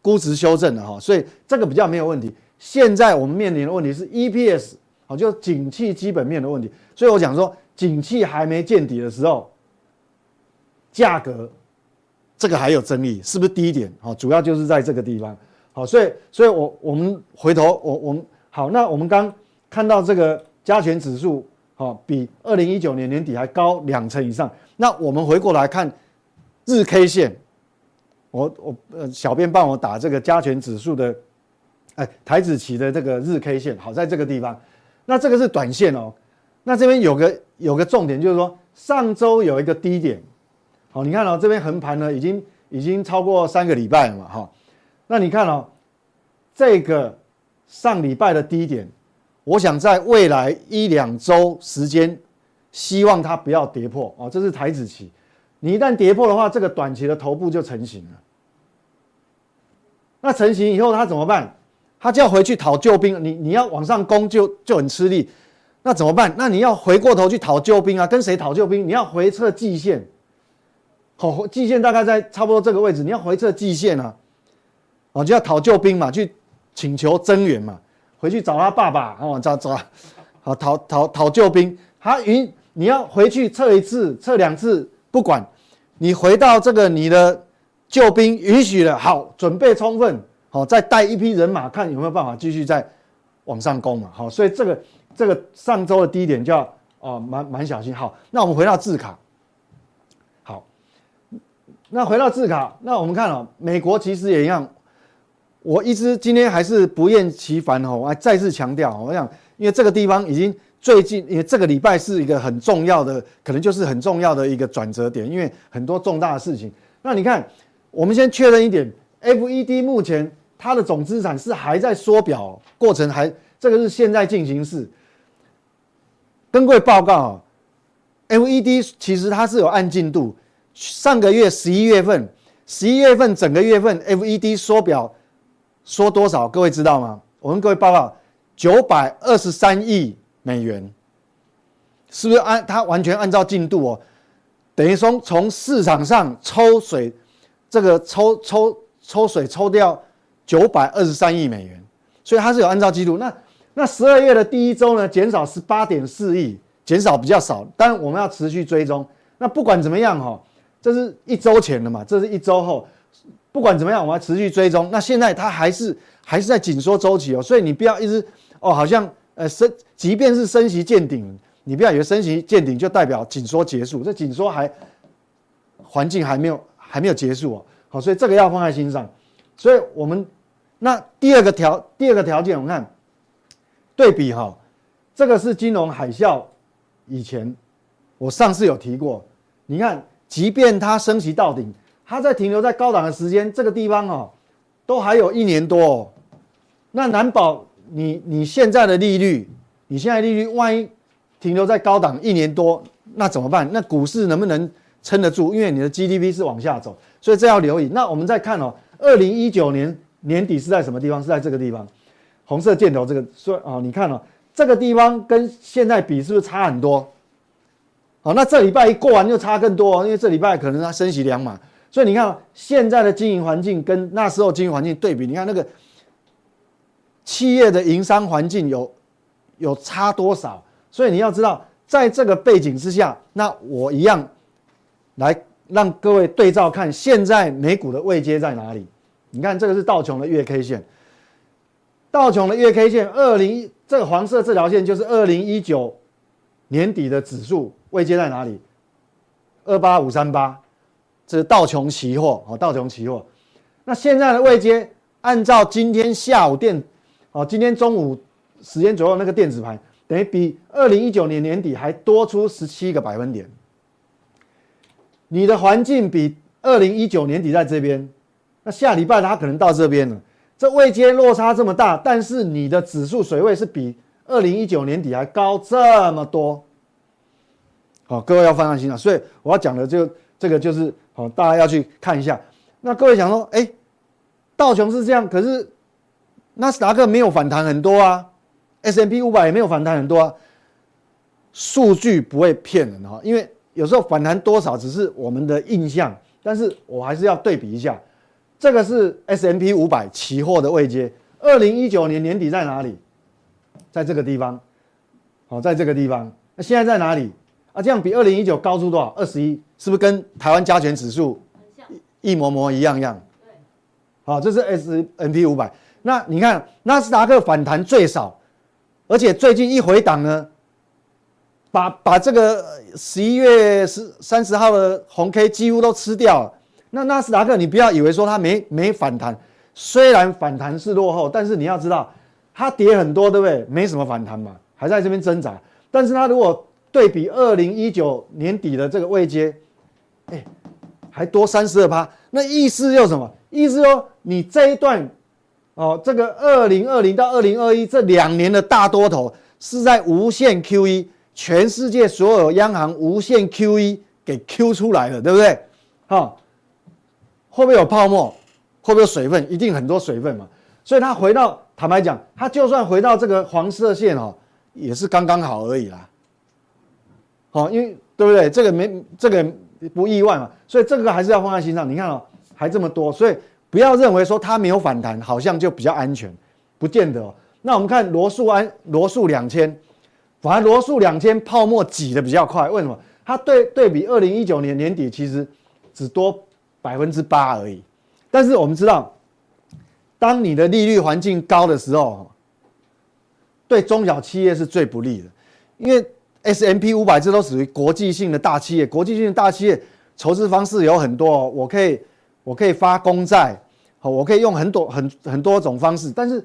估值修正了哈，所以这个比较没有问题。现在我们面临的问题是 EPS，好，就景气基本面的问题。所以我讲说，景气还没见底的时候，价格这个还有争议，是不是低点？好，主要就是在这个地方。好，所以，所以我我们回头，我我们好，那我们刚看到这个加权指数，好，比二零一九年年底还高两成以上。那我们回过来看日 K 线，我我呃，小编帮我打这个加权指数的，哎，台指期的这个日 K 线，好，在这个地方。那这个是短线哦。那这边有个有个重点，就是说上周有一个低点，好，你看哦，这边横盘呢，已经已经超过三个礼拜了嘛，哈。那你看哦，这个上礼拜的低点，我想在未来一两周时间，希望它不要跌破哦。这是台指期，你一旦跌破的话，这个短期的头部就成型了。那成型以后，它怎么办？它就要回去讨救兵。你你要往上攻就就很吃力，那怎么办？那你要回过头去讨救兵啊？跟谁讨救兵？你要回撤季线，好，季线大概在差不多这个位置，你要回测季线啊。哦，就要讨救兵嘛，去请求增援嘛，回去找他爸爸哦，找找，好讨讨讨救兵。他允你要回去测一次，测两次，不管你回到这个你的救兵允许了，好，准备充分，好，再带一批人马，看有没有办法继续再往上攻嘛。好，所以这个这个上周的低点就要哦，蛮蛮小心。好，那我们回到字卡。那回到字卡，那我们看哦，美国其实也一样。我一直今天还是不厌其烦哦，我还再次强调，我想，因为这个地方已经最近，因为这个礼拜是一个很重要的，可能就是很重要的一个转折点，因为很多重大的事情。那你看，我们先确认一点，FED 目前它的总资产是还在缩表过程，还这个是现在进行式。跟各位报告啊，FED 其实它是有按进度，上个月十一月份，十一月份整个月份 FED 缩表。缩多少？各位知道吗？我跟各位报告，九百二十三亿美元，是不是按它完全按照进度哦？等于说从市场上抽水，这个抽抽抽水抽掉九百二十三亿美元，所以它是有按照进度。那那十二月的第一周呢，减少十八点四亿，减少比较少，但我们要持续追踪。那不管怎么样哈，这是一周前的嘛，这是一周后。不管怎么样，我们要持续追踪。那现在它还是还是在紧缩周期哦，所以你不要一直哦，好像呃升，即便是升息见顶，你不要以为升息见顶就代表紧缩结束，这紧缩还环境还没有还没有结束哦。好，所以这个要放在心上。所以我们那第二个条第二个条件，我们看对比哈，这个是金融海啸以前，我上次有提过，你看，即便它升息到顶。它在停留在高档的时间，这个地方哦，都还有一年多哦，那难保你你现在的利率，你现在利率万一停留在高档一年多，那怎么办？那股市能不能撑得住？因为你的 GDP 是往下走，所以这要留意。那我们再看哦，二零一九年年底是在什么地方？是在这个地方，红色箭头这个，所以哦，你看哦，这个地方跟现在比是不是差很多？好，那这礼拜一过完就差更多，因为这礼拜可能它升息两码。所以你看，现在的经营环境跟那时候经营环境对比，你看那个企业的营商环境有有差多少？所以你要知道，在这个背景之下，那我一样来让各位对照看，现在美股的位阶在哪里？你看这个是道琼的月 K 线，道琼的月 K 线，二零这个黄色这条线就是二零一九年底的指数位阶在哪里？二八五三八。这是道琼期货哦，道琼期货。那现在的位阶，按照今天下午电哦，今天中午时间左右那个电子盘，等于比二零一九年年底还多出十七个百分点。你的环境比二零一九年底在这边，那下礼拜它可能到这边了。这位阶落差这么大，但是你的指数水位是比二零一九年底还高这么多。好，各位要放在心了。所以我要讲的就这个就是好，大家要去看一下。那各位想说，哎，道琼是这样，可是纳斯达克没有反弹很多啊，S M P 五百也没有反弹很多啊。数据不会骗人哈，因为有时候反弹多少只是我们的印象，但是我还是要对比一下。这个是 S M P 五百期货的位阶，二零一九年年底在哪里？在这个地方，好，在这个地方。那现在在哪里？啊，这样比二零一九高出多少？二十一，是不是跟台湾加权指数一模模一样样？对，好，这是 S N P 五百。那你看纳斯达克反弹最少，而且最近一回档呢，把把这个十一月十三十号的红 K 几乎都吃掉了。那纳斯达克，你不要以为说它没没反弹，虽然反弹是落后，但是你要知道它跌很多，对不对？没什么反弹嘛，还在这边挣扎。但是它如果对比二零一九年底的这个位阶，哎，还多三十二趴，那意思又什么？意思说你这一段，哦，这个二零二零到二零二一这两年的大多头是在无限 QE，全世界所有央行无限 QE 给 Q 出来的，对不对？哈，会不会有泡沫？会不会有水分？一定很多水分嘛。所以它回到，坦白讲，它就算回到这个黄色线哦，也是刚刚好而已啦。好，因为对不对？这个没这个不意外嘛，所以这个还是要放在心上。你看哦，还这么多，所以不要认为说它没有反弹，好像就比较安全，不见得哦。那我们看罗素安罗素两千，反而罗素两千泡沫挤得比较快，为什么？它对对比二零一九年年底其实只多百分之八而已。但是我们知道，当你的利率环境高的时候，对中小企业是最不利的，因为。S M P 五百这都属于国际性的大企业，国际性的大企业筹资方式有很多，我可以我可以发公债，好，我可以用很多很很多种方式，但是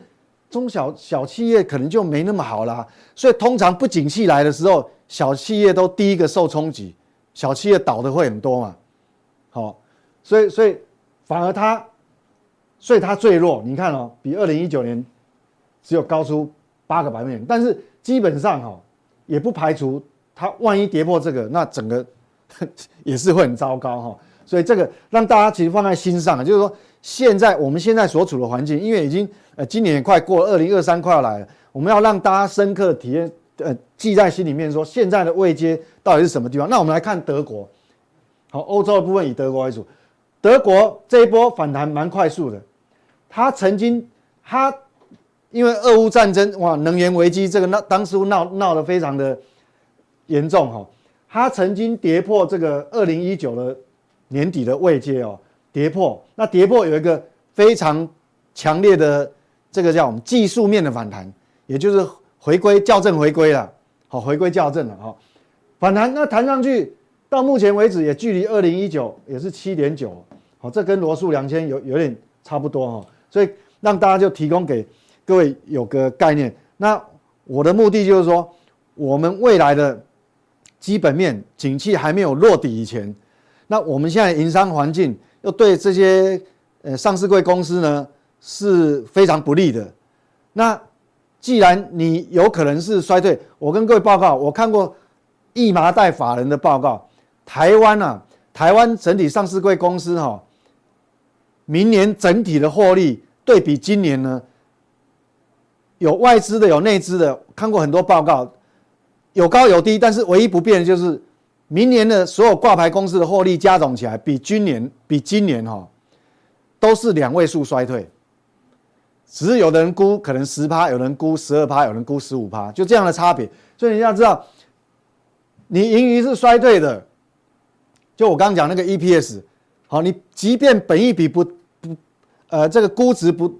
中小小企业可能就没那么好啦，所以通常不景气来的时候，小企业都第一个受冲击，小企业倒的会很多嘛，好，所以所以反而它，所以它最弱，你看哦，比二零一九年只有高出八个百分点，但是基本上哈。也不排除它万一跌破这个，那整个 [laughs] 也是会很糟糕哈。所以这个让大家其实放在心上，就是说现在我们现在所处的环境，因为已经呃今年也快过，二零二三快要来了，我们要让大家深刻体验呃记在心里面，说现在的位阶到底是什么地方。那我们来看德国，好，欧洲的部分以德国为主，德国这一波反弹蛮快速的，它曾经它。因为俄乌战争，哇，能源危机这个闹当时闹闹得非常的严重哈，它曾经跌破这个二零一九的年底的位阶哦，跌破，那跌破有一个非常强烈的这个叫我们技术面的反弹，也就是回归校正回归了，好，回归校正了哈，反弹那弹上去到目前为止也距离二零一九也是七点九，好，这跟罗素两千有有点差不多哈，所以让大家就提供给。各位有个概念，那我的目的就是说，我们未来的基本面景气还没有落底以前，那我们现在营商环境又对这些呃上市贵公司呢是非常不利的。那既然你有可能是衰退，我跟各位报告，我看过易麻袋法人的报告，台湾啊，台湾整体上市贵公司哈，明年整体的获利对比今年呢？有外资的，有内资的，看过很多报告，有高有低，但是唯一不变的就是，明年的所有挂牌公司的获利加总起来，比今年比今年哈，都是两位数衰退，只是有的人估可能十趴，有人估十二趴，有人估十五趴，就这样的差别。所以你要知道，你盈余是衰退的，就我刚刚讲那个 EPS，好，你即便本益比不不，呃，这个估值不。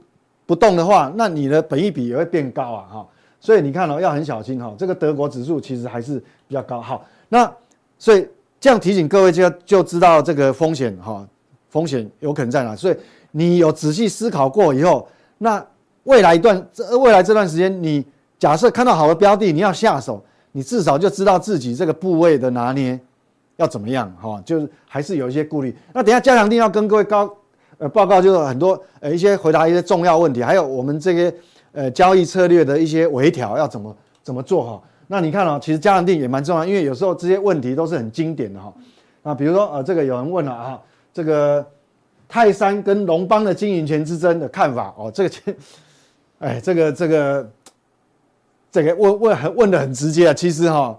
不动的话，那你的本益比也会变高啊，哈，所以你看哦，要很小心哈。这个德国指数其实还是比较高，好，那所以这样提醒各位就就知道这个风险哈，风险有可能在哪。所以你有仔细思考过以后，那未来一段这未来这段时间，你假设看到好的标的，你要下手，你至少就知道自己这个部位的拿捏要怎么样哈，就是还是有一些顾虑。那等下加强定要跟各位高呃报告，就是很多呃一些回答一些重要问题，还有我们这些呃交易策略的一些微调要怎么怎么做哈。那你看哦，其实加强定也蛮重要，因为有时候这些问题都是很经典的哈。那比如说呃，这个有人问了啊，这个泰山跟龙邦的经营权之争的看法哦，这个，哎，这个这个这个问问很问的很直接啊。其实哈，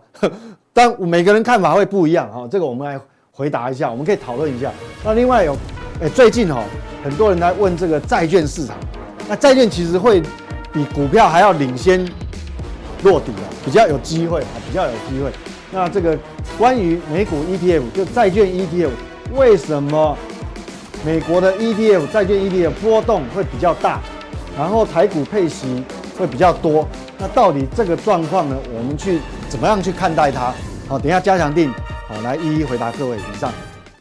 但每个人看法会不一样哈。这个我们来回答一下，我们可以讨论一下。那另外有，哎，最近哦，很多人来问这个债券市场，那债券其实会比股票还要领先。落底啊，比较有机会啊，比较有机会。那这个关于美股 ETF 就债券 ETF，为什么美国的 ETF 债券 ETF 波动会比较大，然后台股配息会比较多？那到底这个状况呢？我们去怎么样去看待它？好，等一下加强定，好来一一回答各位以上。